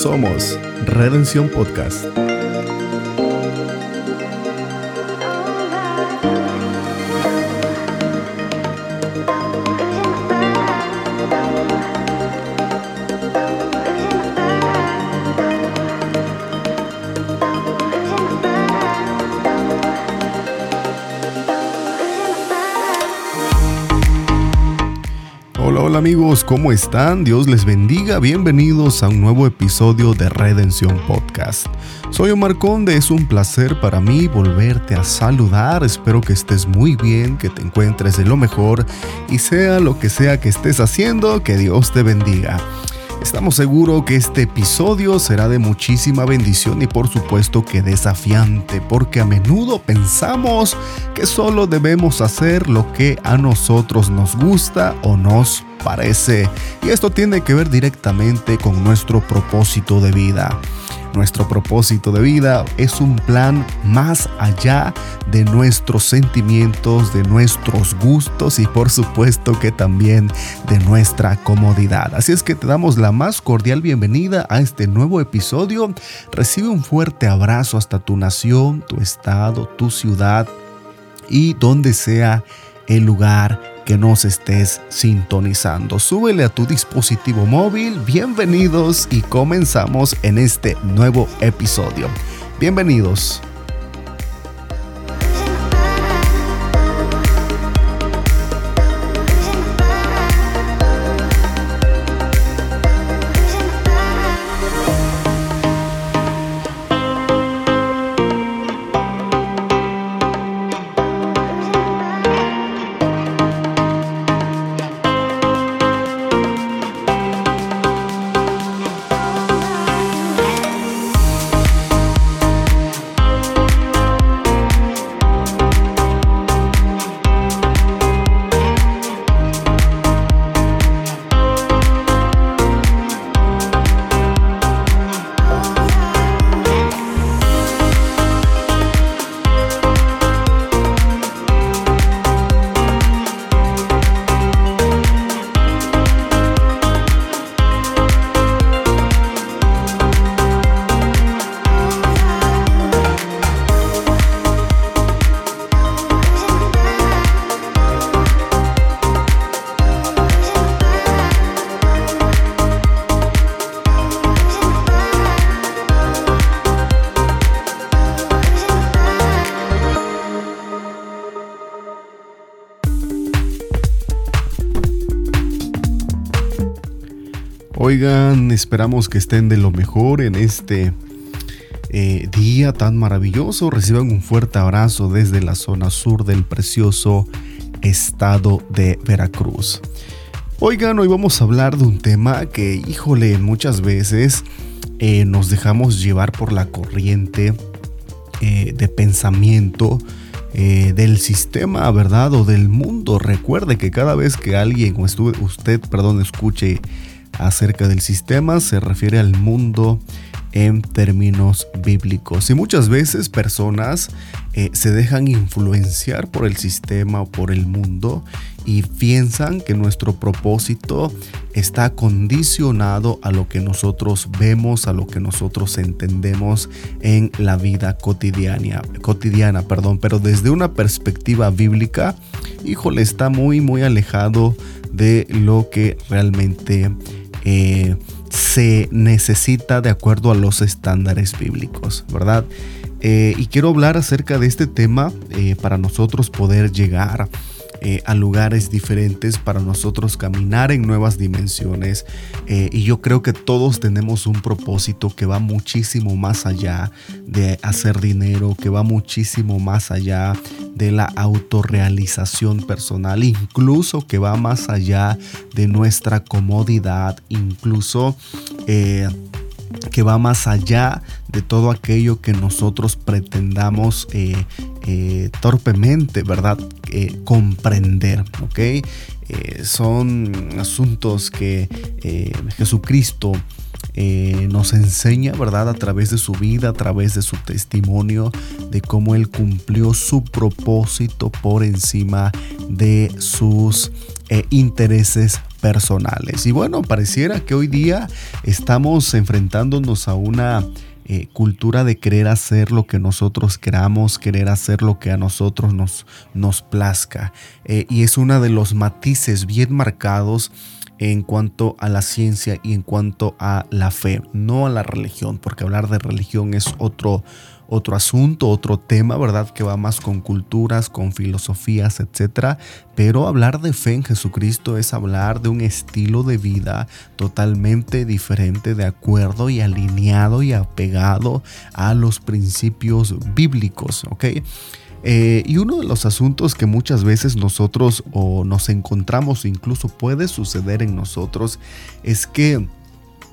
Somos Redención Podcast. Amigos, ¿cómo están? Dios les bendiga. Bienvenidos a un nuevo episodio de Redención Podcast. Soy Omar Conde, es un placer para mí volverte a saludar. Espero que estés muy bien, que te encuentres de lo mejor y sea lo que sea que estés haciendo, que Dios te bendiga. Estamos seguros que este episodio será de muchísima bendición y por supuesto que desafiante, porque a menudo pensamos que solo debemos hacer lo que a nosotros nos gusta o nos parece. Y esto tiene que ver directamente con nuestro propósito de vida. Nuestro propósito de vida es un plan más allá de nuestros sentimientos, de nuestros gustos y por supuesto que también de nuestra comodidad. Así es que te damos la más cordial bienvenida a este nuevo episodio. Recibe un fuerte abrazo hasta tu nación, tu estado, tu ciudad y donde sea el lugar que nos estés sintonizando. Súbele a tu dispositivo móvil. Bienvenidos y comenzamos en este nuevo episodio. Bienvenidos. Oigan, esperamos que estén de lo mejor en este eh, día tan maravilloso. Reciban un fuerte abrazo desde la zona sur del precioso estado de Veracruz. Oigan, hoy vamos a hablar de un tema que, híjole, muchas veces eh, nos dejamos llevar por la corriente eh, de pensamiento del sistema, ¿verdad? O del mundo. Recuerde que cada vez que alguien o usted, perdón, escuche acerca del sistema se refiere al mundo en términos bíblicos. Y muchas veces personas eh, se dejan influenciar por el sistema o por el mundo y piensan que nuestro propósito está condicionado a lo que nosotros vemos, a lo que nosotros entendemos en la vida cotidiana, cotidiana, perdón, pero desde una perspectiva bíblica, híjole, está muy muy alejado de lo que realmente eh, se necesita de acuerdo a los estándares bíblicos, ¿verdad? Eh, y quiero hablar acerca de este tema eh, para nosotros poder llegar eh, a lugares diferentes para nosotros caminar en nuevas dimensiones. Eh, y yo creo que todos tenemos un propósito que va muchísimo más allá de hacer dinero, que va muchísimo más allá de la autorrealización personal, incluso que va más allá de nuestra comodidad, incluso... Eh, que va más allá de todo aquello que nosotros pretendamos eh, torpemente, ¿verdad? Eh, comprender, ¿ok? son asuntos que Jesucristo nos enseña, ¿verdad? A través de su vida, a través de su testimonio, de cómo Él cumplió su propósito por encima de sus intereses personales. Y bueno, pareciera que hoy día estamos enfrentándonos a una eh, cultura de querer hacer lo que nosotros queramos, querer hacer lo que a nosotros nos, nos plazca. Eh, y es uno de los matices bien marcados en cuanto a la ciencia y en cuanto a la fe, no a la religión, porque hablar de religión es otro, otro asunto, otro tema, ¿verdad? Que va más con culturas, con filosofías, etc. Pero hablar de fe en Jesucristo es hablar de un estilo de vida totalmente diferente, de acuerdo y alineado y apegado a los principios bíblicos, ¿ok? Eh, y uno de los asuntos que muchas veces nosotros o nos encontramos, incluso puede suceder en nosotros, es que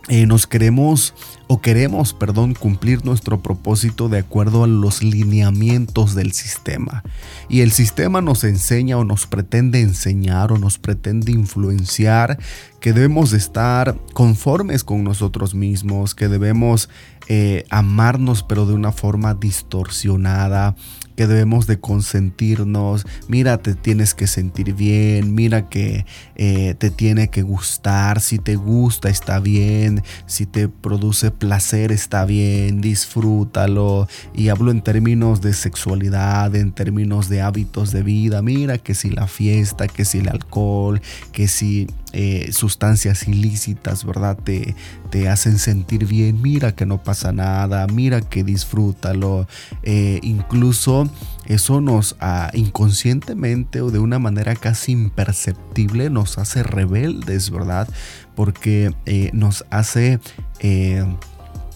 eh, nos queremos o queremos, perdón, cumplir nuestro propósito de acuerdo a los lineamientos del sistema. Y el sistema nos enseña o nos pretende enseñar o nos pretende influenciar que debemos estar conformes con nosotros mismos, que debemos eh, amarnos pero de una forma distorsionada, que debemos de consentirnos, mira, te tienes que sentir bien, mira que eh, te tiene que gustar, si te gusta está bien, si te produce placer está bien, disfrútalo. Y hablo en términos de sexualidad, en términos de hábitos de vida, mira que si la fiesta, que si el alcohol, que si eh, sustancias ilícitas, ¿verdad? Te, te hacen sentir bien, mira que no pasa nada, mira que disfrútalo. Eh, incluso eso nos ah, inconscientemente o de una manera casi imperceptible nos hace rebeldes, ¿verdad? Porque eh, nos hace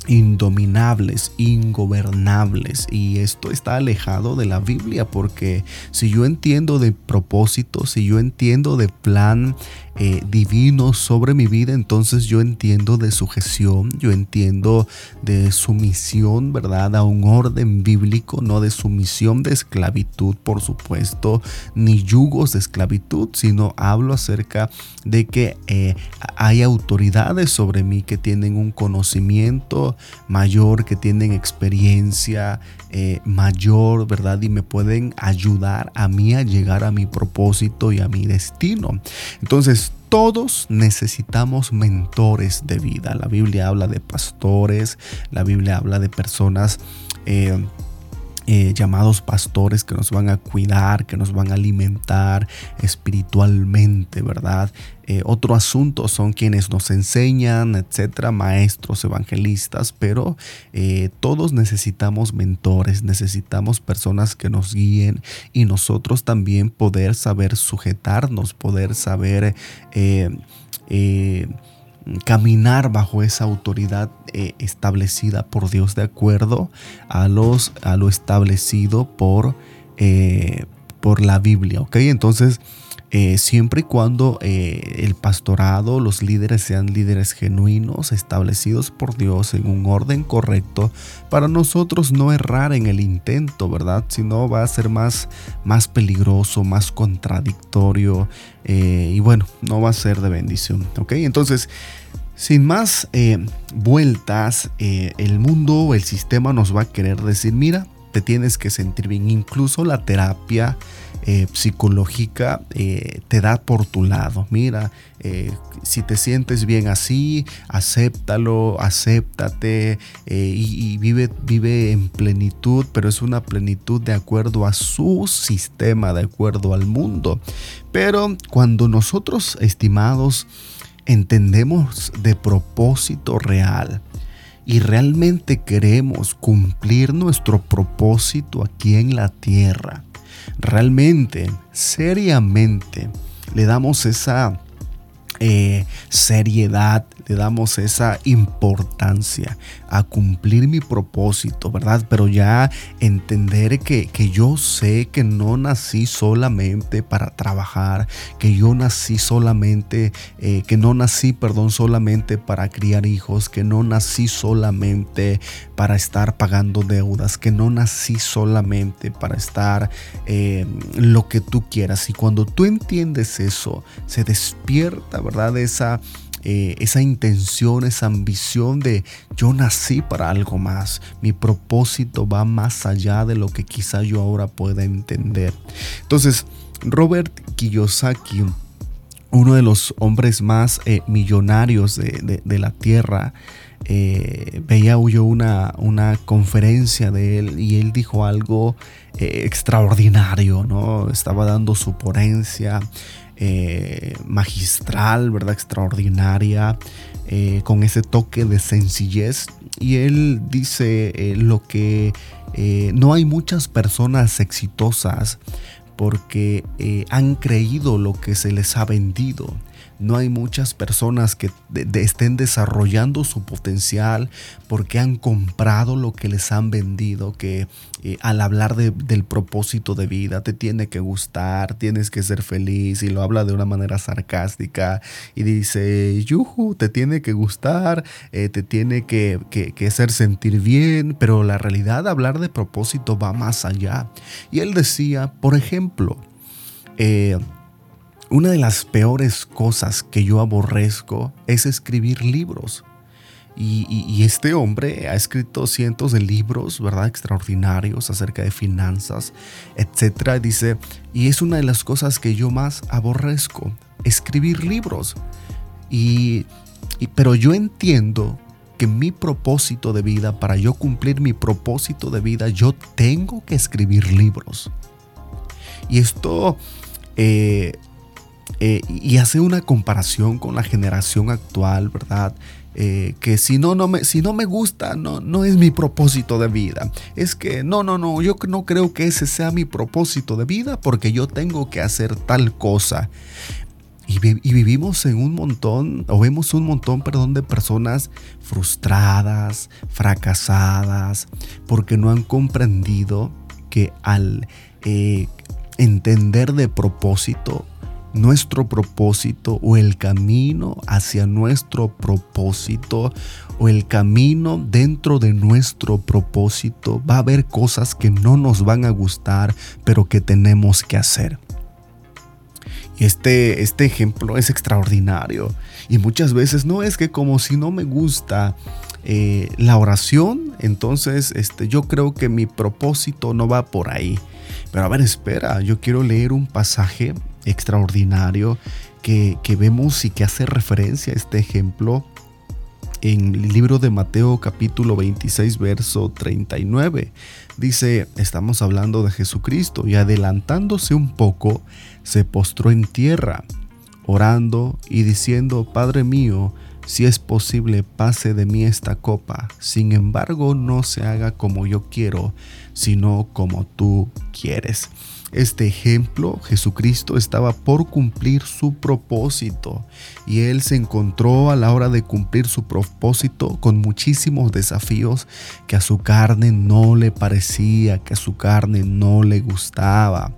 indominables, ingobernables. Y esto está alejado de la Biblia porque si yo entiendo de propósito, si yo entiendo de plan eh, divino sobre mi vida, entonces yo entiendo de sujeción, yo entiendo de sumisión, ¿verdad? A un orden bíblico, no de sumisión de esclavitud, por supuesto, ni yugos de esclavitud, sino hablo acerca de que eh, hay autoridades sobre mí que tienen un conocimiento mayor, que tienen experiencia eh, mayor, ¿verdad? Y me pueden ayudar a mí a llegar a mi propósito y a mi destino. Entonces, todos necesitamos mentores de vida. La Biblia habla de pastores, la Biblia habla de personas eh, eh, llamados pastores que nos van a cuidar, que nos van a alimentar espiritualmente, ¿verdad? Eh, otro asunto son quienes nos enseñan, etcétera, maestros, evangelistas, pero eh, todos necesitamos mentores, necesitamos personas que nos guíen y nosotros también poder saber sujetarnos, poder saber caminar bajo esa autoridad eh, establecida por Dios de acuerdo a, los, a lo establecido por, eh, por la Biblia. ¿ok? Entonces, eh, siempre y cuando el pastorado, los líderes sean líderes genuinos, establecidos por Dios en un orden correcto, para nosotros no errar en el intento, ¿verdad? Sino va a ser más, más peligroso, más contradictorio y bueno, no va a ser de bendición, ¿ok? Entonces, sin más eh, vueltas, eh, el mundo, el sistema nos va a querer decir, mira, te tienes que sentir bien. Incluso la terapia eh, psicológica te da por tu lado. Mira, si te sientes bien así, acéptalo, acéptate y, y, vive, vive en plenitud, pero es una plenitud de acuerdo a su sistema, de acuerdo al mundo. Pero cuando nosotros, estimados, entendemos de propósito real y realmente queremos cumplir nuestro propósito aquí en la tierra, realmente, seriamente, le damos esa eh, seriedad, le damos esa importancia a cumplir mi propósito, ¿verdad? Pero ya entender que, que yo sé que no nací solamente para trabajar, que yo nací solamente, eh, que no nací, perdón, solamente para criar hijos, que no nací solamente para estar pagando deudas, que no nací solamente para estar eh, lo que tú quieras. Y cuando tú entiendes eso, se despierta, ¿verdad? Esa, eh, esa intención, esa ambición de yo nací para algo más. Mi propósito va más allá de lo que quizá yo ahora pueda entender. Entonces, Robert Kiyosaki, uno de los hombres más eh, millonarios de, la tierra, eh, veía una, una, conferencia de él y él dijo algo extraordinario, ¿no? Estaba dando su ponencia eh, magistral, ¿verdad? Extraordinaria, con ese toque de sencillez. Y él dice lo que no hay muchas personas exitosas porque han creído lo que se les ha vendido no hay muchas personas que estén desarrollando su potencial porque han comprado lo que les han vendido, que eh, al hablar del propósito de vida te tiene que gustar, tienes que ser feliz y lo habla de una manera sarcástica y dice, yuju, te tiene que gustar, eh, te tiene que, hacer sentir bien, pero la realidad hablar de propósito va más allá. Y él decía, por ejemplo, eh, una de las peores cosas que yo aborrezco es escribir libros. Y, este hombre ha escrito cientos de libros, ¿verdad? Extraordinarios acerca de finanzas, etc. Dice, y es una de las cosas que yo más aborrezco, escribir libros. Y, pero yo entiendo que mi propósito de vida, para yo cumplir mi propósito de vida, yo tengo que escribir libros. Y esto eh, eh, y hace una comparación con la generación actual, ¿verdad? Eh, que si no, no me, si no me gusta, no, no es mi propósito de vida. Es que no, no, no, yo no creo que ese sea mi propósito de vida porque yo tengo que hacer tal cosa. Y, vivimos en un montón, o vemos un montón, perdón, de personas frustradas, fracasadas, porque no han comprendido que al eh, entender de propósito, nuestro propósito o el camino hacia nuestro propósito o el camino dentro de nuestro propósito, va a haber cosas que no nos van a gustar, pero que tenemos que hacer. Y este, este ejemplo es extraordinario. Y muchas veces no es que como si no me gusta eh, la oración, entonces este, yo creo que mi propósito no va por ahí. Pero a ver, espera, yo quiero leer un pasaje extraordinario que, vemos y que hace referencia a este ejemplo en el libro de Mateo capítulo 26 verso 39. Dice, estamos hablando de Jesucristo y adelantándose un poco, se postró en tierra, orando y diciendo, Padre mío, si es posible, pase de mí esta copa. Sin embargo, no se haga como yo quiero, sino como tú quieres este ejemplo, Jesucristo estaba por cumplir su propósito y él se encontró a la hora de cumplir su propósito con muchísimos desafíos que a su carne no le parecía, que a su carne no le gustaba.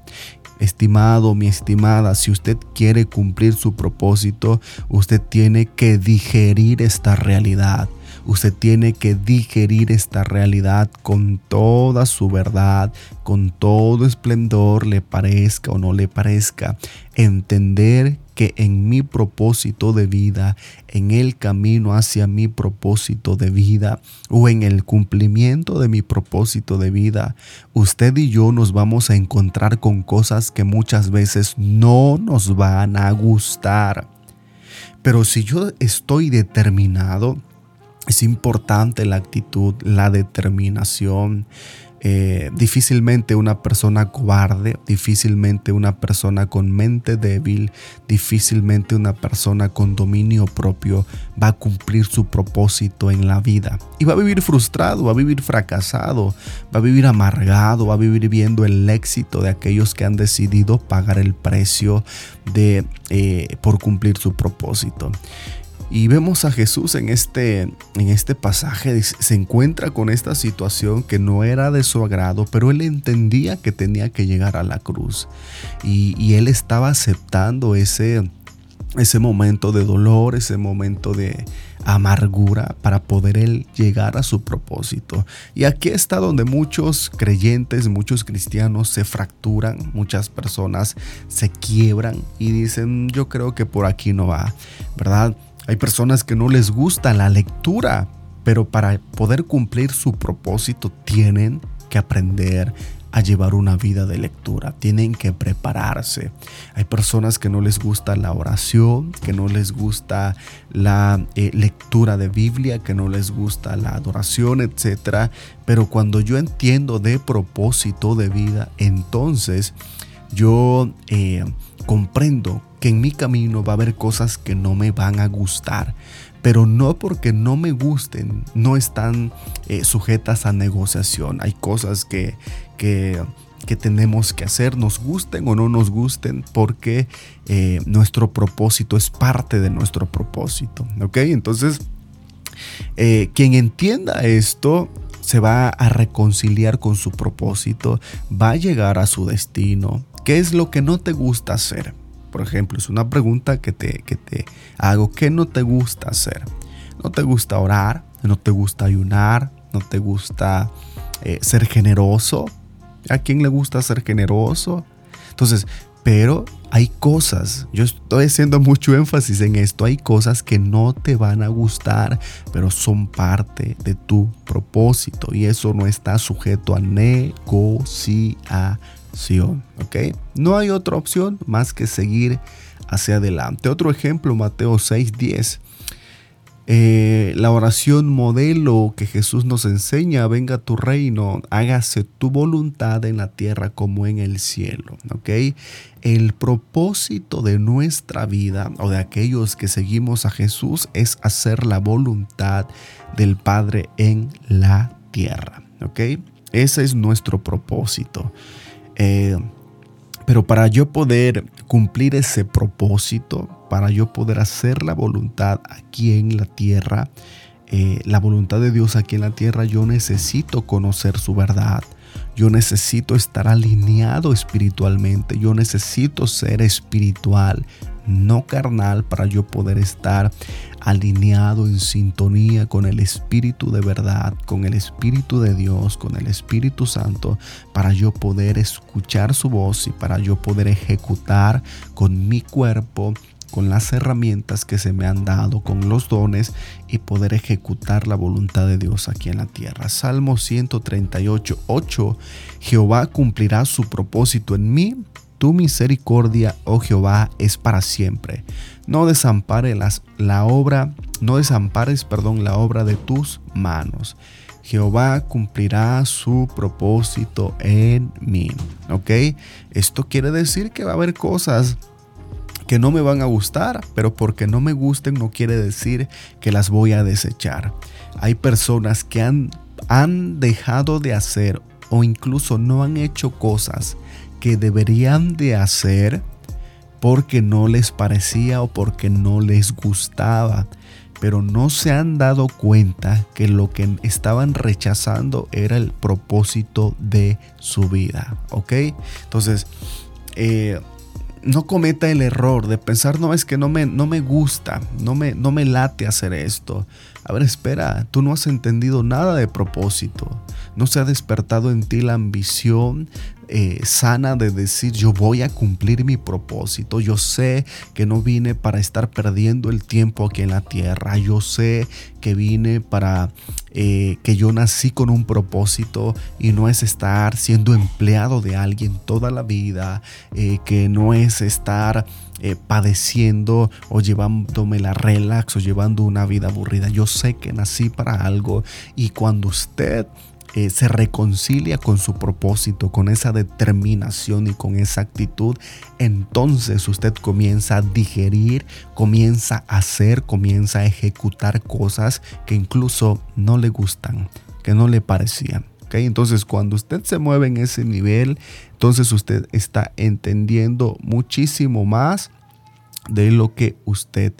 Estimado, mi estimada, si usted quiere cumplir su propósito, usted tiene que digerir esta realidad. Usted tiene que digerir esta realidad con toda su verdad, con todo esplendor, le parezca o no le parezca. Entender que en mi propósito de vida, en el camino hacia mi propósito de vida o en el cumplimiento de mi propósito de vida, usted y yo nos vamos a encontrar con cosas que muchas veces no nos van a gustar. Pero si yo estoy determinado, es importante la actitud, la determinación, eh, difícilmente una persona cobarde, difícilmente una persona con mente débil, difícilmente una persona con dominio propio va a cumplir su propósito en la vida. Y va a vivir frustrado, va a vivir fracasado, va a vivir amargado, va a vivir viendo el éxito de aquellos que han decidido pagar el precio de, eh, por cumplir su propósito. Y vemos a Jesús en este, en este pasaje, se encuentra con esta situación que no era de su agrado, pero él entendía que tenía que llegar a la cruz. Y, él estaba aceptando ese, ese momento de dolor, ese momento de amargura para poder él llegar a su propósito. Y aquí está donde muchos creyentes, muchos cristianos se fracturan, muchas personas se quiebran y dicen, yo creo que por aquí no va, ¿verdad? Hay personas que no les gusta la lectura, pero para poder cumplir su propósito tienen que aprender a llevar una vida de lectura, tienen que prepararse. Hay personas que no les gusta la oración, que no les gusta la eh, lectura de Biblia, que no les gusta la adoración, etc. Pero cuando yo entiendo de propósito de vida, entonces yo eh, comprendo que en mi camino va a haber cosas que no me van a gustar, pero no porque no me gusten, no están eh, sujetas a negociación. Hay cosas que, que, tenemos que hacer, nos gusten o no nos gusten, porque eh, nuestro propósito es parte de nuestro propósito. ¿Ok? Entonces, eh, quien entienda esto se va a reconciliar con su propósito, va a llegar a su destino, ¿Qué es lo que no te gusta hacer? Por ejemplo, es una pregunta que te, que te hago. ¿Qué no te gusta hacer? ¿No te gusta orar? ¿No te gusta ayunar? ¿No te gusta eh, ser generoso? ¿A quién le gusta ser generoso? Entonces, pero hay cosas, yo estoy haciendo mucho énfasis en esto, hay cosas que no te van a gustar, pero son parte de tu propósito y eso no está sujeto a negociación. ¿Ok? No hay otra opción más que seguir hacia adelante. Otro ejemplo, Mateo 6:10. Eh, la oración modelo que Jesús nos enseña, venga tu reino, hágase tu voluntad en la tierra como en el cielo. ¿ok? El propósito de nuestra vida o de aquellos que seguimos a Jesús es hacer la voluntad del Padre en la tierra. ¿ok? Ese es nuestro propósito. Eh, pero para yo poder cumplir ese propósito, para yo poder hacer la voluntad aquí en la tierra, eh, la voluntad de Dios aquí en la tierra, yo necesito conocer su verdad. Yo necesito estar alineado espiritualmente. Yo necesito ser espiritual, no carnal, para yo poder estar alineado en sintonía con el Espíritu de verdad, con el Espíritu de Dios, con el Espíritu Santo, para yo poder escuchar su voz y para yo poder ejecutar con mi cuerpo con las herramientas que se me han dado, con los dones y poder ejecutar la voluntad de Dios aquí en la tierra. Salmo 138, 8. Jehová cumplirá su propósito en mí. Tu misericordia, oh Jehová, es para siempre. No desampare las, la obra, no desampares, perdón, la obra de tus manos. Jehová cumplirá su propósito en mí. ¿Ok? Esto quiere decir que va a haber cosas que no me van a gustar, pero porque no me gusten no quiere decir que las voy a desechar. Hay personas que han, han dejado de hacer o incluso no han hecho cosas que deberían de hacer porque no les parecía o porque no les gustaba, pero no se han dado cuenta que lo que estaban rechazando era el propósito de su vida, ¿ok? Entonces, eh, no cometa el error de pensar, no, es que no me, no me gusta, no me, no me late hacer esto. A ver, espera, tú no has entendido nada de propósito. No se ha despertado en ti la ambición eh, sana de decir yo voy a cumplir mi propósito. Yo sé que no vine para estar perdiendo el tiempo aquí en la tierra. Yo sé que vine para eh, que yo nací con un propósito y no es estar siendo empleado de alguien toda la vida, eh, que no es estar padeciendo o llevándome la relax o llevando una vida aburrida. Yo sé que nací para algo y cuando usted eh, se reconcilia con su propósito, con esa determinación y con esa actitud, entonces usted comienza a digerir, comienza a hacer, comienza a ejecutar cosas que incluso no le gustan, que no le parecían. Entonces cuando usted se mueve en ese nivel, entonces usted está entendiendo muchísimo más de lo que usted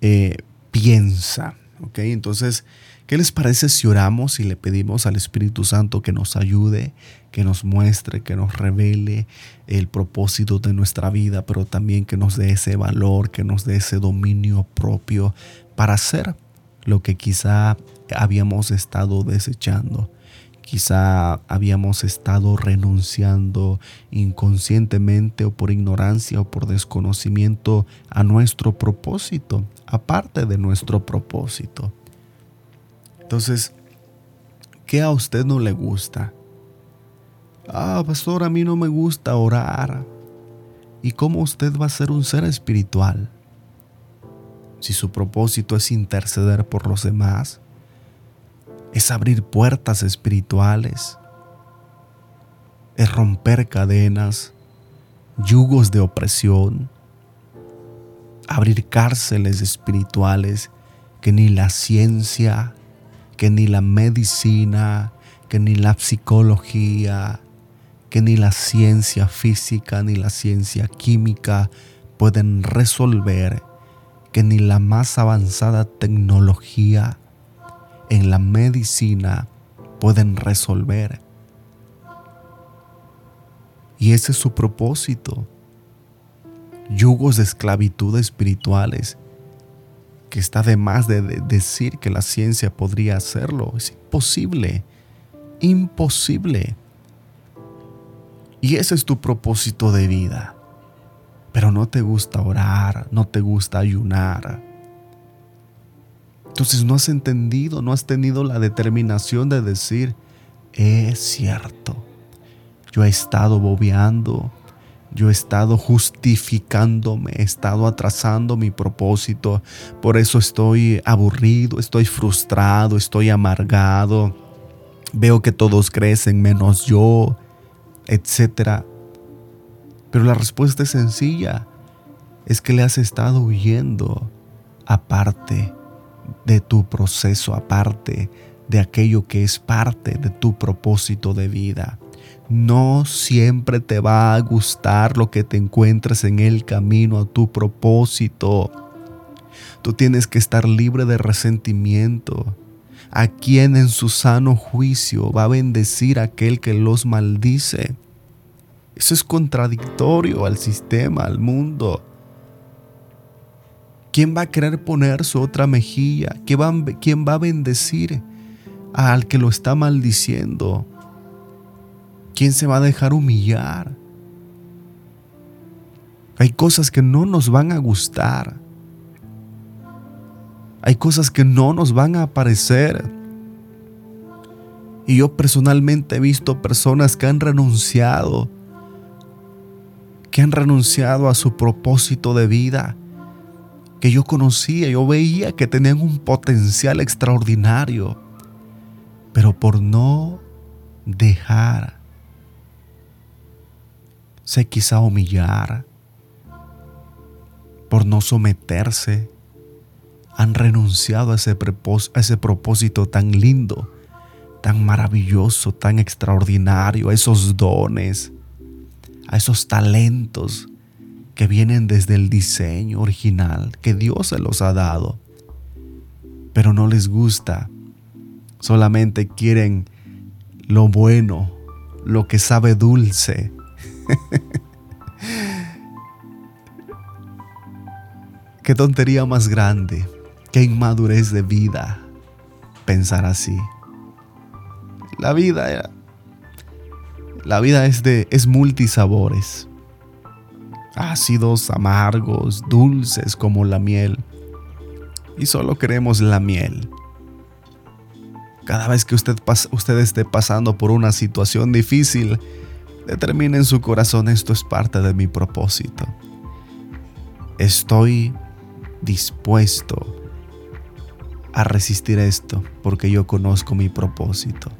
eh, piensa. Entonces, ¿qué les parece si oramos y le pedimos al Espíritu Santo que nos ayude, que nos muestre, que nos revele el propósito de nuestra vida, pero también que nos dé ese valor, que nos dé ese dominio propio para hacer lo que quizá habíamos estado desechando? Quizá habíamos estado renunciando inconscientemente o por ignorancia o por desconocimiento a nuestro propósito, aparte de nuestro propósito. Entonces, ¿qué a usted no le gusta? Ah, pastor, a mí no me gusta orar. ¿Y cómo usted va a ser un ser espiritual? Si su propósito es interceder por los demás, es abrir puertas espirituales, es romper cadenas, yugos de opresión, abrir cárceles espirituales que ni la ciencia, que ni la medicina, que ni la psicología, que ni la ciencia física, ni la ciencia química pueden resolver, que ni la más avanzada tecnología en la medicina pueden resolver. Y ese es su propósito. Yugos de esclavitud espirituales que está de más de decir que la ciencia podría hacerlo. Es imposible. Imposible. Y ese es tu propósito de vida. Pero no te gusta orar, no te gusta ayunar entonces no has entendido, no has tenido la determinación de decir, es cierto, yo he estado bobeando, yo he estado justificándome, he estado atrasando mi propósito, por eso estoy aburrido, estoy frustrado, estoy amargado, veo que todos crecen menos yo, etc. Pero la respuesta es sencilla, es que le has estado huyendo aparte de tu proceso aparte de aquello que es parte de tu propósito de vida. No siempre te va a gustar lo que te encuentres en el camino a tu propósito. Tú tienes que estar libre de resentimiento. ¿A quien en su sano juicio va a bendecir a aquel que los maldice? Eso es contradictorio al sistema, al mundo. ¿Quién va a querer poner su otra mejilla? ¿Quién va, a bendecir al que lo está maldiciendo? ¿Quién se va a dejar humillar? Hay cosas que no nos van a gustar. Hay cosas que no nos van a aparecer. Y yo personalmente he visto personas que han renunciado, que han renunciado a su propósito de vida que yo conocía, yo veía que tenían un potencial extraordinario, pero por no dejar, se quizá humillar, por no someterse, han renunciado a ese, a ese propósito tan lindo, tan maravilloso, tan extraordinario, a esos dones, a esos talentos que vienen desde el diseño original que Dios se los ha dado, pero no les gusta. Solamente quieren lo bueno, lo que sabe dulce. Qué tontería más grande, qué inmadurez de vida pensar así. La vida, la vida es de es multisabores ácidos, amargos, dulces como la miel. Y solo queremos la miel. Cada vez que usted, usted esté pasando por una situación difícil, determine en su corazón esto es parte de mi propósito. Estoy dispuesto a resistir esto porque yo conozco mi propósito.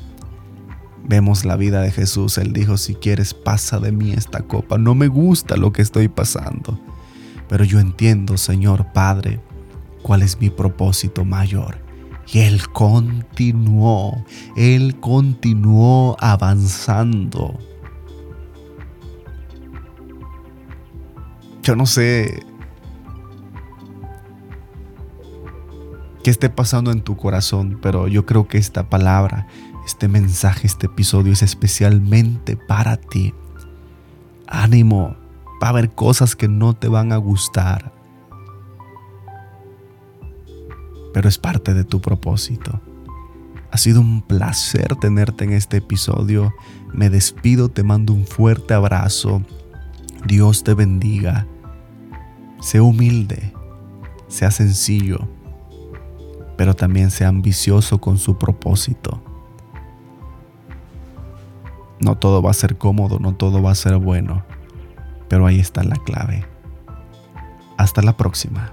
vemos la vida de Jesús. Él dijo, si quieres, pasa de mí esta copa. No me gusta lo que estoy pasando. Pero yo entiendo, Señor Padre, cuál es mi propósito mayor. Y Él continuó, Él continuó avanzando. Yo no sé qué esté pasando en tu corazón, pero yo creo que esta palabra, este mensaje, este episodio es especialmente para ti. Ánimo, va a haber cosas que no te van a gustar, pero es parte de tu propósito. Ha sido un placer tenerte en este episodio. Me despido, te mando un fuerte abrazo. Dios te bendiga. Sé humilde, sea sencillo, pero también sea ambicioso con su propósito. No todo va a ser cómodo, no todo va a ser bueno, pero ahí está la clave. Hasta la próxima.